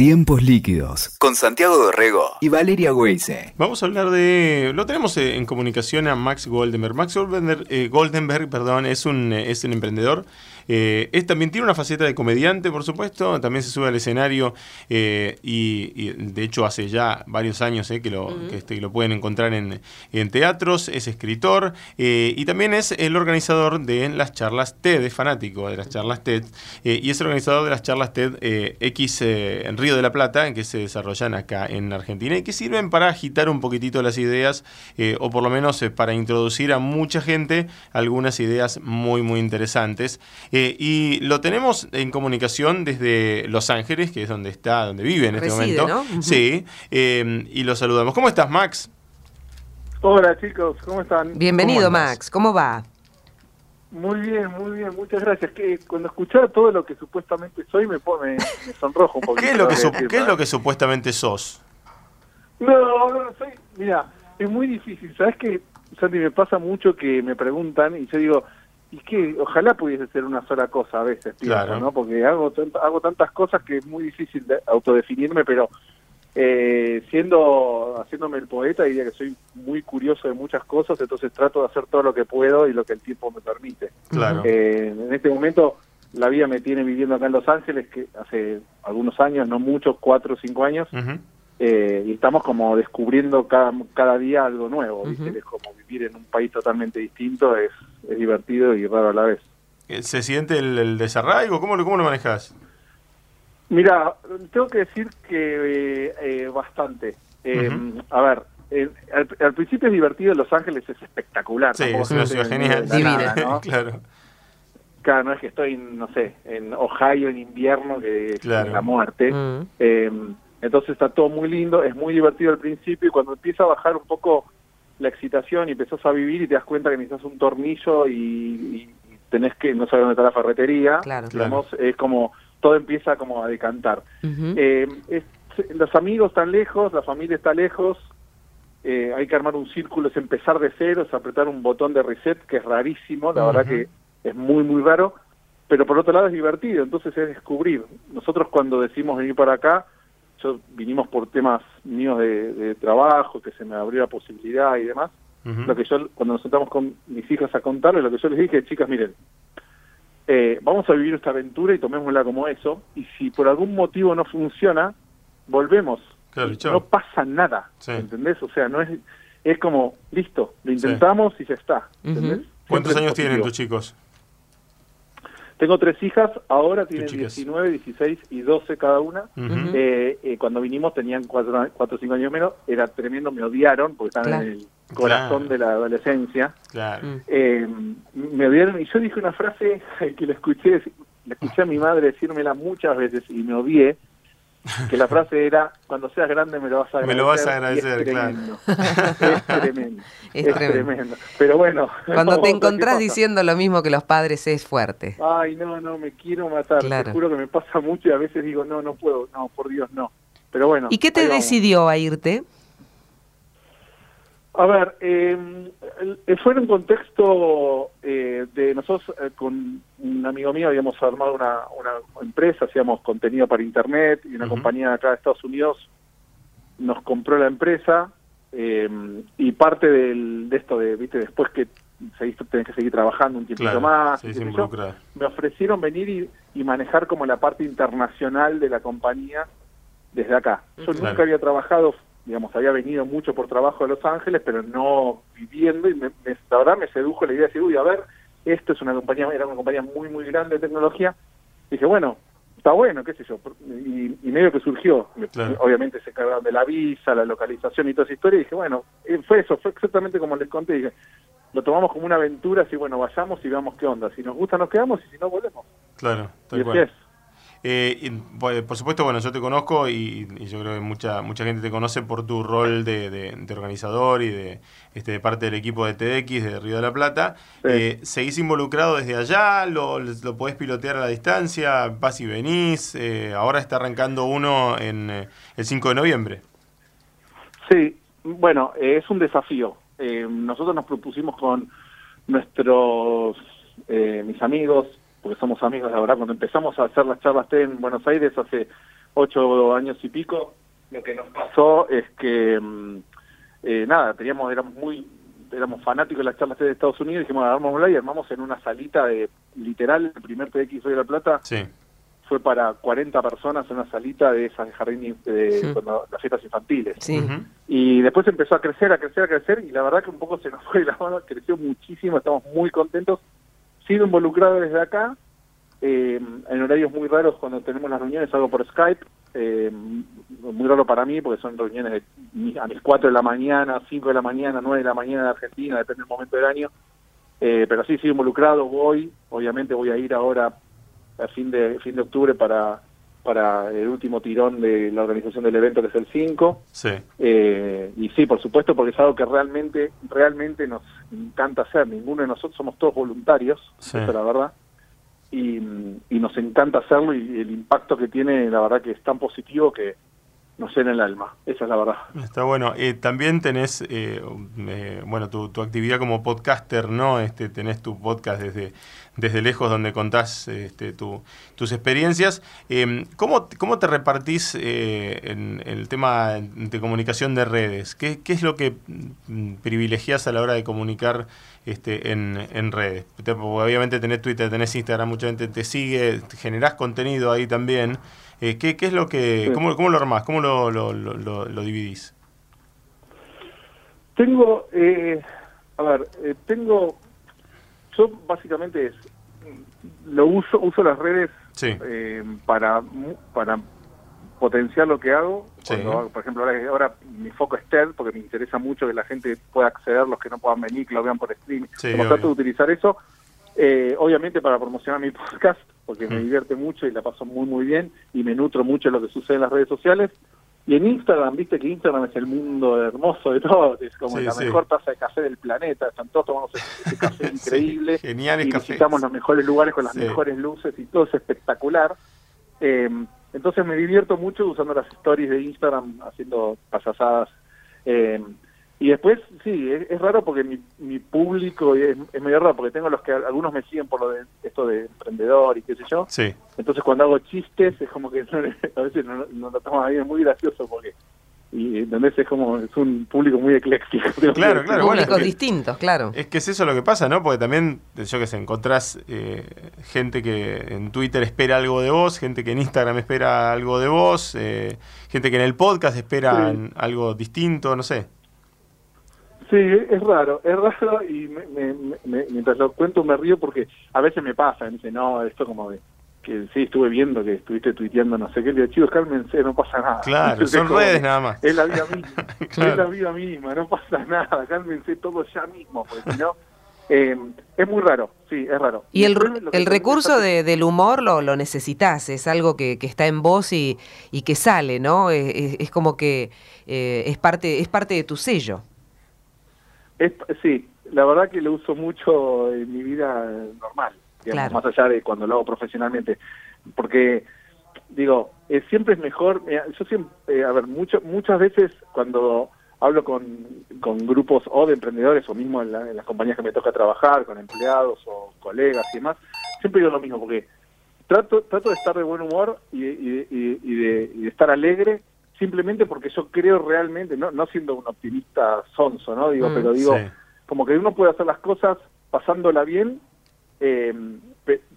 Tiempos líquidos con Santiago Dorrego y Valeria Weise. Vamos a hablar de. Lo tenemos eh, en comunicación a Max Goldenberg. Max Goldenberg, eh, Goldenberg perdón, es un, eh, es un emprendedor eh, es, también tiene una faceta de comediante, por supuesto, también se sube al escenario eh, y, de hecho hace ya varios años eh, que, lo, este, lo pueden encontrar en, teatros, es escritor y también es el organizador de las charlas TED, es fanático de las charlas TED y es el organizador de las charlas TED X en Río de la Plata, que se desarrollan acá en Argentina y que sirven para agitar un poquitito las ideas o por lo menos para introducir a mucha gente algunas ideas muy, muy interesantes. Eh, y lo tenemos en comunicación desde Los Ángeles, que es donde está, donde vive en este momento. Sí, eh, y lo saludamos. ¿Cómo estás, Max? Hola chicos, ¿cómo están? Bienvenido, Max. ¿Cómo va? Muy bien, muy bien, muchas gracias. Que cuando escuchaba todo lo que supuestamente soy me pone me sonrojo un poquito. ¿Qué es lo que, ¿qué es lo que supuestamente sos? No, no soy. Mira, es muy difícil. ¿Sabes qué, Santi? Me pasa mucho que me preguntan y yo digo, y que ojalá pudiese ser una sola cosa a veces, pienso, ¿no? Porque hago, hago tantas cosas que es muy difícil de autodefinirme, pero eh, siendo haciéndome el poeta diría que soy muy curioso de muchas cosas, entonces trato de hacer todo lo que puedo y lo que el tiempo me permite. Claro. Eh, en este momento la vida me tiene viviendo acá en Los Ángeles, que hace algunos años, no muchos, cuatro o cinco años, eh, y estamos como descubriendo cada, cada día algo nuevo, Es como vivir en un país totalmente distinto, es, es divertido y raro a la vez. Eh, ¿Se siente el, desarraigo? ¿Cómo lo, cómo lo manejas? Mira, tengo que decir que eh, bastante. A ver, al, principio es divertido, Los Ángeles es espectacular. Sí, es una ciudad genial. Divina, claro. Claro, no es que estoy, no sé, en Ohio en invierno, que es la muerte. Entonces está todo muy lindo, es muy divertido al principio y cuando empieza a bajar un poco la excitación y empezás a vivir y te das cuenta que necesitas un tornillo y, tenés que, no sabes dónde está la ferretería, claro. es como, todo empieza como a decantar. Eh, los amigos están lejos, la familia está lejos, eh, hay que armar un círculo, es empezar de cero, es apretar un botón de reset, que es rarísimo, la verdad que es muy, muy raro, pero por otro lado es divertido, entonces es descubrir. Nosotros cuando decimos venir para acá, yo vinimos por temas míos de, trabajo, que se me abrió la posibilidad y demás. Lo que yo, cuando nos sentamos con mis hijas a contarles, lo que yo les dije, chicas, miren, eh, vamos a vivir esta aventura y tomémosla como eso, y si por algún motivo no funciona, volvemos. no pasa nada, ¿entendés? O sea, no es, es como, listo, lo intentamos y ya está. ¿Cuántos años tienen tus chicos? Tengo tres hijas, ahora tienen 19, 16 y 12 cada una. Eh, eh, cuando vinimos tenían 4 o 5 años menos, era tremendo, me odiaron porque estaban en el corazón de la adolescencia. Eh, me odiaron y yo dije una frase que la escuché, la escuché a mi madre decírmela muchas veces y me odié, que la frase era, cuando seas grande me lo vas a agradecer. Me lo vas a agradecer, claro. Es tremendo. es, tremendo. Pero bueno. Cuando te encontrás diciendo lo mismo que los padres es fuerte. Ay, no, no, me quiero matar. Te juro que me pasa mucho y a veces digo, no, no puedo, no, por Dios, no. Pero bueno. ¿Y qué te decidió a irte? A ver, eh, fue en un contexto eh, de nosotros eh, con un amigo mío habíamos armado una, una empresa, hacíamos contenido para internet y una compañía acá de Estados Unidos nos compró la empresa eh, y parte del, de esto de, viste, después que seguís, tenés que seguir trabajando un tiempito más, me ofrecieron venir y, manejar como la parte internacional de la compañía desde acá. Yo nunca había trabajado digamos, había venido mucho por trabajo a Los Ángeles, pero no viviendo, y me, me, la verdad me sedujo la idea de decir, uy, a ver, esto es una compañía, era una compañía muy, muy grande de tecnología, dije, bueno, está bueno, qué sé yo, y, medio que surgió, obviamente se encargaron de la visa, la localización y toda esa historia, y dije, bueno, eh, fue eso, fue exactamente como les conté, dije, lo tomamos como una aventura, así, bueno, vayamos y veamos qué onda, si nos gusta nos quedamos y si no volvemos. Claro, tal y es. Eh, por supuesto, bueno, yo te conozco y, yo creo que mucha mucha gente te conoce por tu rol de, organizador y de, este, de parte del equipo de TDX de Río de la Plata. Eh, ¿Seguís involucrado desde allá? ¿Lo, ¿Lo podés pilotear a la distancia? ¿Vas y venís? Eh, ahora está arrancando uno en eh, el 5 de noviembre. Sí, bueno, es un desafío. nosotros nos propusimos con nuestros, mis amigos, porque somos amigos, la verdad, cuando empezamos a hacer las charlas TED en Buenos Aires hace ocho años y pico, lo que nos pasó es que, mm, eh, nada, teníamos, éramos muy, éramos fanáticos de las charlas de Estados Unidos, dijimos, armamos y armamos en una salita de, literal, el primer TX Hoy de la Plata, sí. fue para 40 personas en una salita de esas de jardín, de cuando, las fiestas infantiles. Sí. Y después empezó a crecer, a crecer, a crecer, y la verdad que un poco se nos fue la mano, creció muchísimo, estamos muy contentos. Sigo involucrado desde acá, eh, en horarios muy raros cuando tenemos las reuniones, hago por Skype, eh, muy raro para mí porque son reuniones de, a mis 4 de la mañana, 5 de la mañana, 9 de la mañana de Argentina, depende del momento del año. Eh, pero sí, sigo involucrado, voy, obviamente voy a ir ahora a fin de fin de octubre para para el último tirón de la organización del evento que es el 5. Sí. Eh, y sí, por supuesto, porque es algo que realmente realmente nos encanta hacer. Ninguno de nosotros somos todos voluntarios, Sí. esa es la verdad. Y, y nos encanta hacerlo y el impacto que tiene, la verdad que es tan positivo que nos llena el alma. Esa es la verdad. Está bueno. Eh, también tenés, eh, eh, bueno, tu, tu actividad como podcaster, ¿no? Este, tenés tu podcast desde, desde lejos donde contás este, tu- tus experiencias. Eh, ¿cómo, ¿Cómo te repartís eh, en el tema de comunicación de redes? ¿Qué, qué es lo que mm, privilegias a la hora de comunicar este, en, en redes? Te- obviamente tenés Twitter, tenés Instagram, mucha gente te sigue, generás contenido ahí también. Eh, ¿qué, ¿Qué es lo que, cómo, cómo lo armás? ¿Cómo lo, lo, lo, lo- lo dividís? Tengo, eh, a ver, tengo, yo básicamente es, lo uso, uso las redes Sí. eh, para para potenciar lo que hago. Sí. Cuando hago- por ejemplo, ahora, ahora mi foco es TED, porque me interesa mucho que la gente pueda acceder, los que no puedan venir, que lo vean por streaming. Sí, Como trato de utilizar eso, eh, obviamente para promocionar mi podcast, porque me Mm. divierte mucho y la paso muy, muy bien, y me nutro mucho de lo que sucede en las redes sociales. Y en Instagram, viste que Instagram es el mundo hermoso de todo, es como Sí, la sí. mejor taza de café del planeta, están todos tomando ese, café Sí, increíble, geniales y cafés. visitamos los mejores lugares con las Sí. mejores luces y todo es espectacular. Eh, entonces me divierto mucho usando las stories de Instagram, haciendo pasasadas. Eh, y después, sí, es, es raro porque mi, mi público es, es medio raro, porque tengo los que algunos me siguen por lo de esto de emprendedor y qué sé yo. Sí. Entonces cuando hago chistes es como que a veces no, no lo toman bien, es muy gracioso porque y ¿entendés? es como es un público muy ecléctico. Claro, claro. bueno, Públicos es que- distintos, claro. Es que es eso lo que pasa, ¿no? Porque también, yo que sé, encontrás eh, gente que en Twitter espera algo de vos, gente que en Instagram espera algo de vos, eh, gente que en el podcast espera Sí. algo distinto, no sé. Sí, es raro, es raro y me- me- me- mientras lo cuento me río porque a veces me pasa, me dice, no, esto como de que sí, estuve viendo que estuviste tuiteando no sé qué, le digo, chicos, cálmense, no pasa nada. Claro, son como redes nada más. Es la vida misma, Claro. es la vida misma, no pasa nada, cálmense todo ya mismo, porque si no, eh, es muy raro, sí, es raro. Y el, recurso de- del humor lo, lo necesitas, es algo que, que está en vos y, y que sale, ¿no? Es, es- es como que eh, es, parte, es parte de tu sello. Es, sí, la verdad que lo uso mucho en mi vida normal, digamos, Claro. más allá de cuando lo hago profesionalmente, porque digo, eh, siempre es mejor, mira, yo siempre, eh, a ver, mucho, muchas veces cuando hablo con, con grupos o de emprendedores o mismo en, la- en las compañías que me toca trabajar, con empleados o colegas y demás, siempre digo lo mismo, porque trato, trato de estar de buen humor y, y- y- y de, y de estar alegre simplemente porque yo creo realmente, no, no siendo un optimista sonso, ¿no? Digo, Mm. pero digo, Sí. como que uno puede hacer las cosas pasándola bien, eh,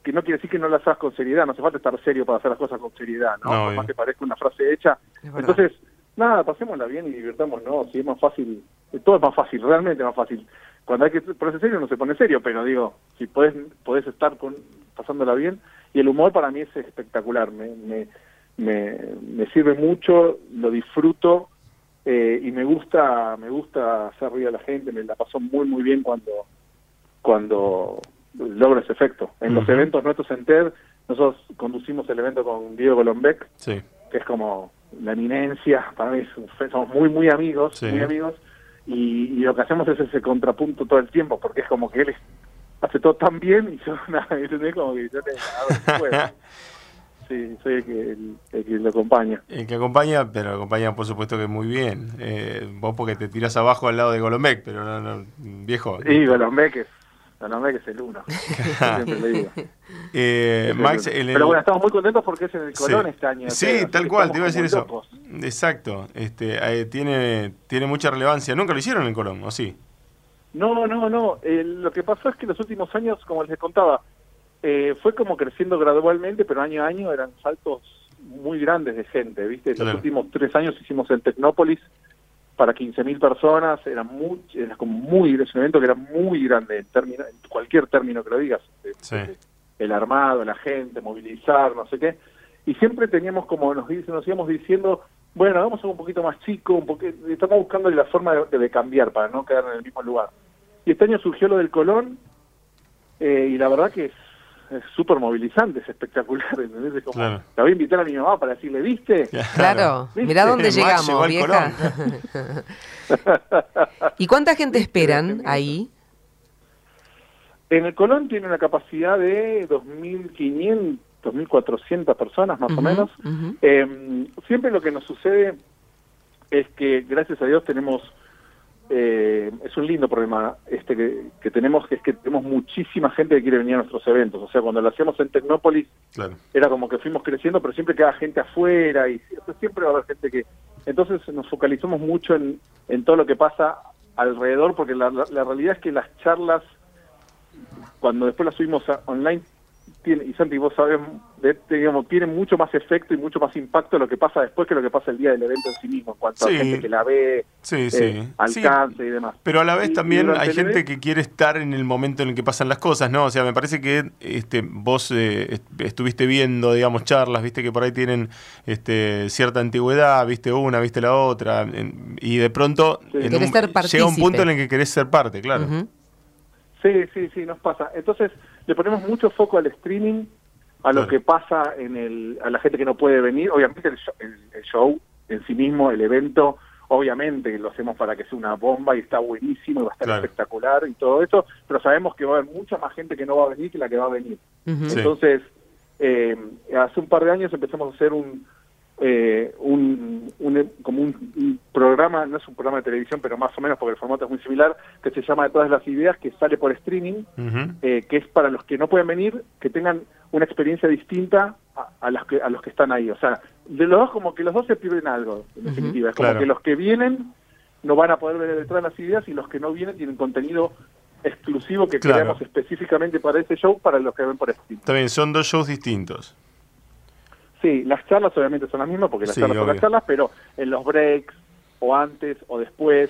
que no quiere decir que no las hagas con seriedad, no hace falta estar serio para hacer las cosas con seriedad, ¿no? No, Por obvio. más que parezca una frase hecha. Entonces, nada, pasémosla bien y divirtámonos, ¿no? Si es más fácil, eh, todo es más fácil, realmente más fácil. Cuando hay que ponerse serio no se pone serio, pero digo, si podés, podés estar con, pasándola bien, y el humor para mí es espectacular, me, me, me, me sirve mucho, lo disfruto eh, y me gusta me gusta hacer reír a la gente, me la paso muy muy bien cuando cuando logro ese efecto. En los eventos nuestros en TED, nosotros conducimos el evento con Diego Golombek, Sí. que es como la eminencia, para mí somos muy muy amigos, Sí. muy amigos, y, y lo que hacemos es ese contrapunto todo el tiempo, porque es como que él hace todo tan bien y yo nada. Como que yo hago. Sí, soy el que, el, el que lo acompaña. El que acompaña, pero acompaña por supuesto que muy bien. Eh, vos porque te tirás abajo al lado de Golombek, pero no, no, viejo. Y Golombek es es el uno. Siempre le digo. Eh, Max, el, Pero bueno, estamos muy contentos porque es en el Colón este año. Sí, tal cual, te iba a decir eso. Exacto, este, eh, tiene, tiene mucha relevancia. ¿Nunca lo hicieron en Colón, o sí? No, no, no. lo que pasó es que los últimos años, como les contaba, eh, fue como creciendo gradualmente, pero año a año eran saltos muy grandes de gente, ¿viste? Los últimos tres años hicimos en Tecnópolis para 15.000 personas, era, muy, era como muy, es un evento que era muy grande en, término, en cualquier término que lo digas, el armado, la gente, movilizar, no sé qué, y siempre teníamos como, nos, nos íbamos diciendo, bueno, vamos a un poquito más chico, un poquito, estamos buscando la forma de, cambiar para no quedar en el mismo lugar. Y este año surgió lo del Colón, eh, y la verdad que es súper movilizante, es espectacular, ¿entendés? Como, La voy a invitar a mi mamá para decirle, ¿viste? Claro, mirá dónde llegamos, vieja. ¿Y cuánta gente esperan ahí? En el Colón tiene una capacidad de 2.500, 2.400 personas más o menos. Em, siempre lo que nos sucede es que, gracias a Dios, tenemos eh, es un lindo problema este que, tenemos, que es que tenemos muchísima gente que quiere venir a nuestros eventos. O sea, cuando lo hacíamos en Tecnópolis, era como que fuimos creciendo, pero siempre queda gente afuera y siempre va a haber gente que... Entonces nos focalizamos mucho en, en todo lo que pasa alrededor, porque la, la realidad es que las charlas, cuando después las subimos a, online, tiene, y Santi, vos sabés, digamos, tiene mucho más efecto y mucho más impacto lo que pasa después que lo que pasa el día del evento en sí mismo, en cuanto a gente que la ve, sí, eh, alcance y demás. Pero a la vez también hay gente que quiere estar en el momento en el que pasan las cosas, ¿no? O sea, me parece que este, vos eh, estuviste viendo, digamos, charlas, viste que por ahí tienen este, cierta antigüedad, viste una, viste la otra, y de pronto llega un punto en el que querés ser parte, claro. Sí, sí, sí, nos pasa. Entonces, le ponemos mucho foco al streaming, a lo que pasa en el, a la gente que no puede venir. Obviamente el show, en sí mismo, el evento, obviamente lo hacemos para que sea una bomba y está buenísimo y va a estar espectacular y todo eso, pero sabemos que va a haber mucha más gente que no va a venir que la que va a venir. Entonces, eh, hace un par de años empezamos a hacer un, eh, un, como un, programa, no es un programa de televisión, pero más o menos porque el formato es muy similar, que se llama De todas las ideas, que sale por streaming, eh, que es para los que no pueden venir, que tengan una experiencia distinta a, los que a los que están ahí. O sea, de los dos como que los dos se pierden algo, en definitiva. Es como que los que vienen no van a poder ver detrás de las ideas y los que no vienen tienen contenido exclusivo que creamos específicamente para ese show para los que ven por streaming. También son dos shows distintos. Sí, las charlas obviamente son las mismas porque las charlas son las charlas, pero en los breaks o antes o después,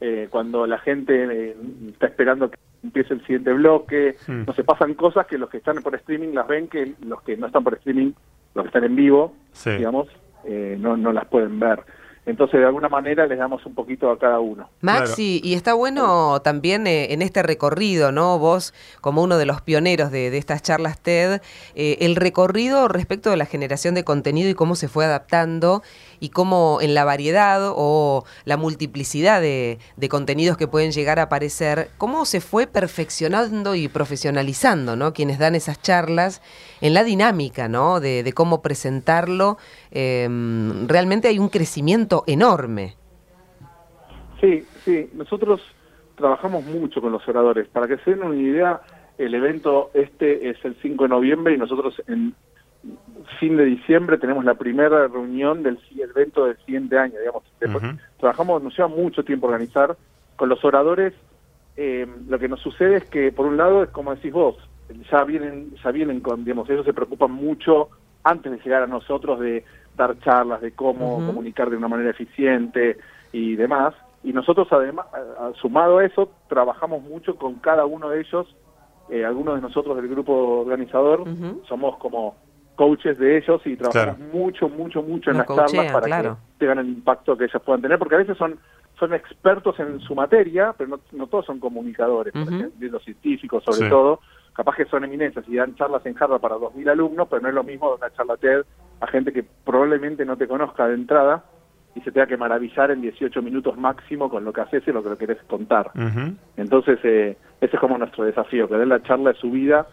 eh, cuando la gente eh, está esperando que empiece el siguiente bloque, hmm. no se pasan cosas que los que están por streaming las ven que los que no están por streaming, los que están en vivo, digamos, eh, no, no las pueden ver. Entonces, de alguna manera, les damos un poquito a cada uno. Maxi, y está bueno también eh, en este recorrido, ¿no? Vos, como uno de los pioneros de, estas charlas TED, eh, el recorrido respecto de la generación de contenido y cómo se fue adaptando y cómo en la variedad o la multiplicidad de, contenidos que pueden llegar a aparecer, cómo se fue perfeccionando y profesionalizando, ¿no? Quienes dan esas charlas en la dinámica, ¿no? De, cómo presentarlo. Em, realmente hay un crecimiento enorme. Sí, sí. Nosotros trabajamos mucho con los oradores. Para que se den una idea, el evento este es el 5 de noviembre y nosotros en fin de diciembre tenemos la primera reunión del evento del siguiente año, digamos. Trabajamos, nos lleva mucho tiempo organizar. Con los oradores, eh, lo que nos sucede es que, por un lado, es como decís vos, ya vienen, ya vienen con, digamos, ellos se preocupan mucho antes de llegar a nosotros de dar charlas, de cómo comunicar de una manera eficiente y demás. Y nosotros, además, sumado a eso, trabajamos mucho con cada uno de ellos. Eh, algunos de nosotros del grupo organizador somos como coaches de ellos y trabajamos mucho, mucho, mucho en las charlas para que tengan el impacto que ellos puedan tener, porque a veces son son expertos en su materia, pero no, todos son comunicadores, los científicos sobre todo, capaz que son eminencias y dan charlas en Harvard para 2.000 alumnos, pero no es lo mismo dar una charla TED a gente que probablemente no te conozca de entrada y se tenga que maravillar en 18 minutos máximo con lo que haces y lo que lo querés contar. Entonces, eh, ese es como nuestro desafío, que den la charla de su vida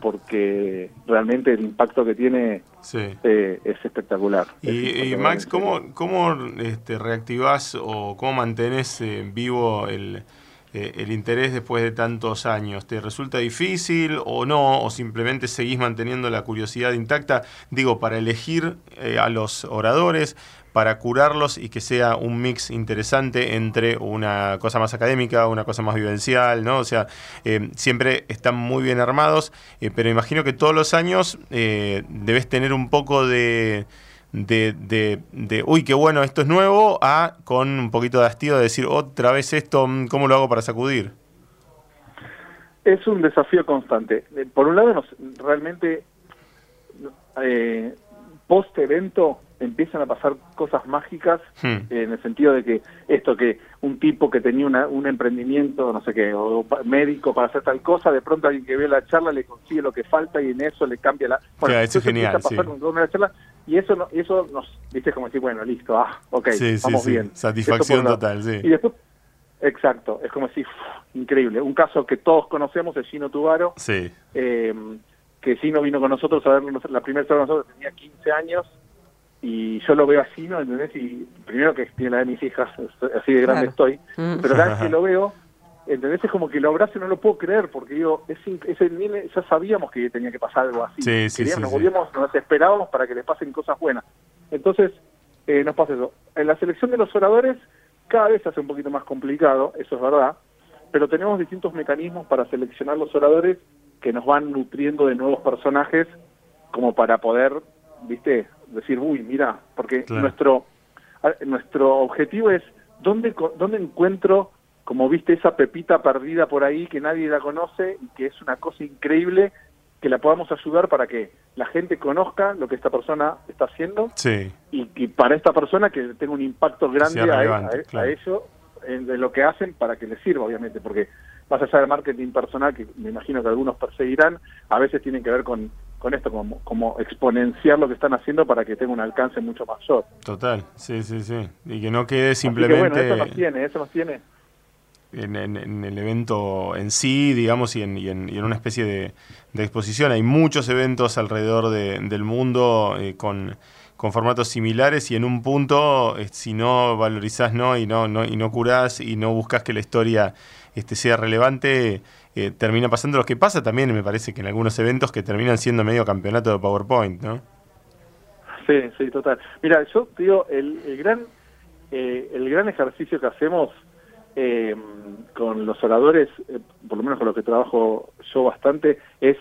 porque realmente el impacto que tiene eh, es espectacular. Y, Max, ¿cómo, cómo este, reactivás o cómo mantenés vivo el, eh, el interés después de tantos años? ¿Te resulta difícil o no? ¿O simplemente seguís manteniendo la curiosidad intacta? Digo, para elegir eh, a los oradores, para curarlos y que sea un mix interesante entre una cosa más académica, una cosa más vivencial, ¿no? O sea, eh, siempre están muy bien armados, pero imagino que todos los años debes tener un poco de de, de, de, uy, qué bueno, esto es nuevo, a con un poquito de hastío de decir, otra vez esto, mm, ¿cómo lo hago para sacudir? Es un desafío constante. Eh, por un lado, nos, realmente, eh, post-evento, empiezan a pasar cosas mágicas hmm. en el sentido de que esto que un tipo que tenía una, un emprendimiento, no sé qué, o médico para hacer tal cosa, de pronto alguien que ve la charla le consigue lo que falta y en eso le cambia la... Bueno, eso es genial. Sí. charla, y eso no, eso nos dice como decir, bueno, listo, ah, ok, vamos bien. Satisfacción total, sí. Y después, exacto, es como decir, increíble. Un caso que todos conocemos es Gino Tubaro. Sí. Eh, que Gino vino con nosotros a ver la primera charla nosotros, tenía 15 años y yo lo veo así, ¿no? ¿Entendés? Y primero que tiene la de mis hijas, así de grande estoy, mm. pero cada vez que lo veo, ¿entendés? Es como que lo abrazo y no lo puedo creer, porque digo, ese, ese ya sabíamos que tenía que pasar algo así. Sí, sí, nos volvíamos, nos esperábamos para que les pasen cosas buenas. Entonces, eh, nos pasa eso. En la selección de los oradores, cada vez se hace un poquito más complicado, eso es verdad, pero tenemos distintos mecanismos para seleccionar los oradores que nos van nutriendo de nuevos personajes como para poder, viste, decir, uy, mira, porque nuestro nuestro objetivo es dónde dónde encuentro como viste esa pepita perdida por ahí que nadie la conoce y que es una cosa increíble que la podamos ayudar para que la gente conozca lo que esta persona está haciendo y, para esta persona que tenga un impacto grande a, ello en, lo que hacen para que les sirva obviamente porque más allá del marketing personal que me imagino que algunos perseguirán a veces tienen que ver con con esto, como, como exponenciar lo que están haciendo para que tenga un alcance mucho mayor. Total, sí, sí, sí. Y que no quede simplemente... bueno, eso nos tiene, eso nos tiene. En, en, el evento en sí, digamos, y en, y en, una especie de, exposición. Hay muchos eventos alrededor del mundo eh, con, con, formatos similares y en un punto, eh, si no valorizás no, y no, no, y no curás y no buscas que la historia este, sea relevante, eh, termina pasando lo que pasa también, me parece que en algunos eventos que terminan siendo medio campeonato de PowerPoint, ¿no? Sí, sí, total. Mira, yo digo, el, el gran eh, el gran ejercicio que hacemos eh, con los oradores, por lo menos con lo que trabajo yo bastante, es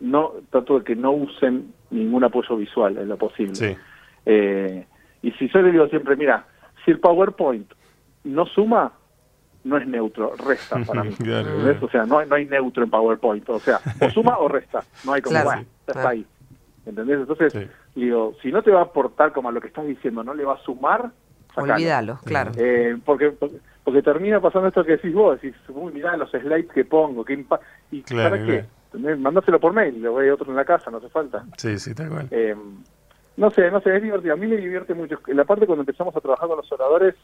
no tanto de que no usen ningún apoyo visual en lo posible. Sí. y si yo le digo siempre, mira, si el PowerPoint no suma, no es neutro, resta para mí. O sea, no, no, hay neutro en PowerPoint. O sea, o suma o resta. No hay como, bueno, está ahí. ¿Entendés? Entonces, digo, si no te va a aportar como a lo que estás diciendo, no le va a sumar, Olvídalo, claro. Eh, porque, porque termina pasando esto que decís vos, decís, uy, mirá los slides que pongo, qué y claro, qué? Mándaselo por mail, le voy a otro en la casa, no hace falta. Sí, sí, tal cual. Eh, no sé, no sé, es divertido. A mí me divierte mucho. La parte cuando empezamos a trabajar con los oradores,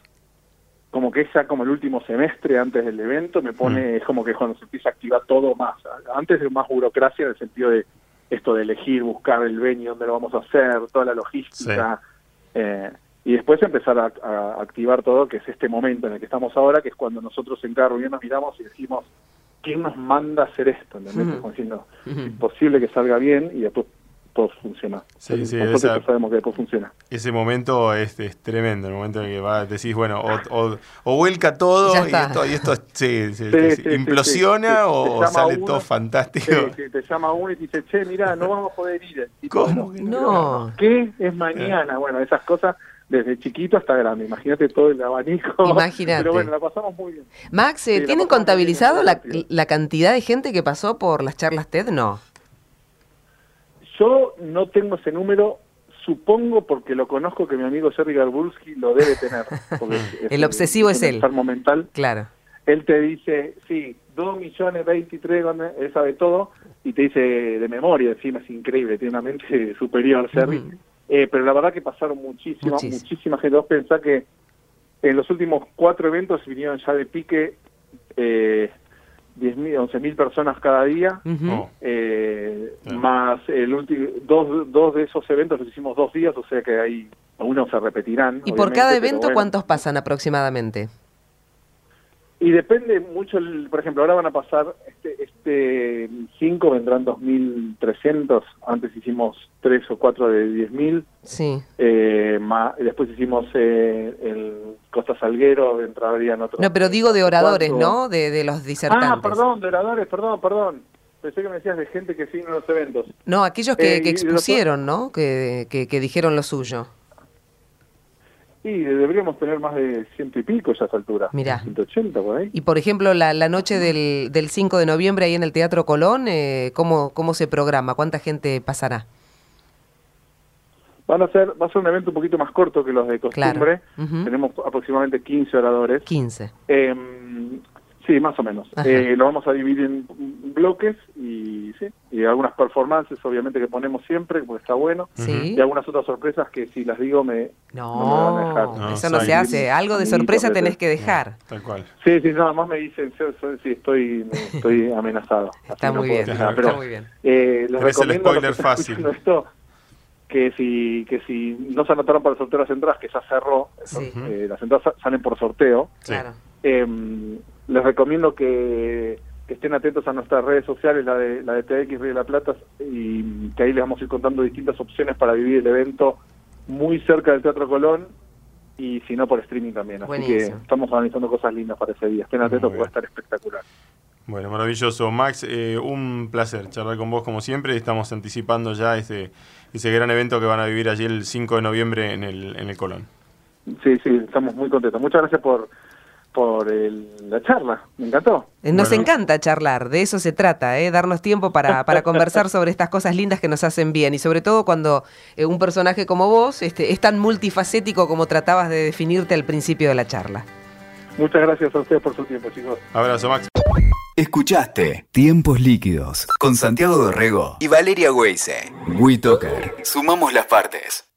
como que es ya como el último semestre antes del evento, me pone, mm. es como que cuando se empieza a activar todo más. Antes de más burocracia en el sentido de esto de elegir, buscar el venue, dónde lo vamos a hacer, toda la logística. Eh, y después empezar a, activar todo, que es este momento en el que estamos ahora, que es cuando nosotros en cada reunión nos miramos y decimos, ¿quién nos manda a hacer esto? ¿entendés? Como diciendo, imposible que salga bien y después todo funciona. Sí, sí, sabemos que después funciona. Ese momento es, es, tremendo, el momento en el que va, decís, bueno, o, o, vuelca todo y esto, y esto sí, implosiona o, sale todo fantástico. te llama uno y te dice, che, mira, no vamos a poder ir. ¿Cómo? No. ¿Qué es mañana? Bueno, esas cosas desde chiquito hasta grande. Imagínate todo el abanico. Imagínate. Pero bueno, la pasamos muy bien. Max, eh, ¿tienen contabilizado la, la, cantidad de gente que pasó por las charlas TED? No. Yo no tengo ese número, supongo porque lo conozco que mi amigo Jerry Garbulski lo debe tener. el obsesivo es, él. mental. Claro. Él te dice, sí, 2 millones 23, él sabe todo, y te dice de memoria, encima es increíble, tiene una mente superior, Jerry. Eh, pero la verdad que pasaron muchísima, muchísima gente. Vos pensás que en los últimos cuatro eventos vinieron ya de pique eh, 10.000, 11.000 personas cada día, oh. eh, más el último, dos, dos de esos eventos los hicimos dos días, o sea que hay algunos se repetirán. ¿Y por cada evento cuántos pasan aproximadamente? Y depende mucho, el, por ejemplo, ahora van a pasar, este, este 5 vendrán 2.300, antes hicimos 3 o 4 de 10.000. Sí. Eh, después hicimos eh, el Costa Salguero, entrarían otros. No, pero digo de oradores, ¿no? De, de los disertantes. Ah, perdón, de oradores, perdón, perdón. Pensé que me decías de gente que sigue en los eventos. No, aquellos que, eh, expusieron, ¿no? Que, que, que dijeron lo suyo. Sí, deberíamos tener más de ciento y pico ya a esa altura. Mirá. 180 por ahí. Y por ejemplo, la, la noche del, del 5 de noviembre ahí en el Teatro Colón, eh, ¿cómo, ¿cómo se programa? ¿Cuánta gente pasará? Van a ser, va a ser un evento un poquito más corto que los de costumbre. Tenemos aproximadamente 15 oradores. 15. Eh, Sí, más o menos. Eh, lo vamos a dividir en bloques y sí, algunas performances obviamente que ponemos siempre, porque está bueno, y algunas otras sorpresas que si las digo me no, me van a dejar. eso no se hace, algo de sorpresa tenés que dejar. tal cual. Sí, sí, nada más me dicen si estoy estoy amenazado. está, muy bien, está muy bien, Eh, les recomiendo el spoiler fácil. Esto, que si que si no se anotaron para el sorteo las entradas, que ya cerró, eh, las entradas salen por sorteo. Claro. Eh, les recomiendo que, estén atentos a nuestras redes sociales, la de, la de TX Río de la Plata, y que ahí les vamos a ir contando distintas opciones para vivir el evento muy cerca del Teatro Colón y si no por streaming también. Así que estamos organizando cosas lindas para ese día. Estén atentos porque va a estar espectacular. Bueno, maravilloso. Max, eh, un placer charlar con vos como siempre. Estamos anticipando ya ese, ese gran evento que van a vivir allí el 5 de noviembre en el, en el Colón. Sí, sí, estamos muy contentos. Muchas gracias por por la charla. Me encantó. Eh, nos encanta charlar, de eso se trata, ¿eh? darnos tiempo para, para conversar sobre estas cosas lindas que nos hacen bien y sobre todo cuando eh, un personaje como vos este, es tan multifacético como tratabas de definirte al principio de la charla. Muchas gracias a ustedes por su tiempo, chicos. Abrazo, Max. Escuchaste Tiempos Líquidos con Santiago Dorrego y Valeria Weise. WeToker. Sumamos las partes.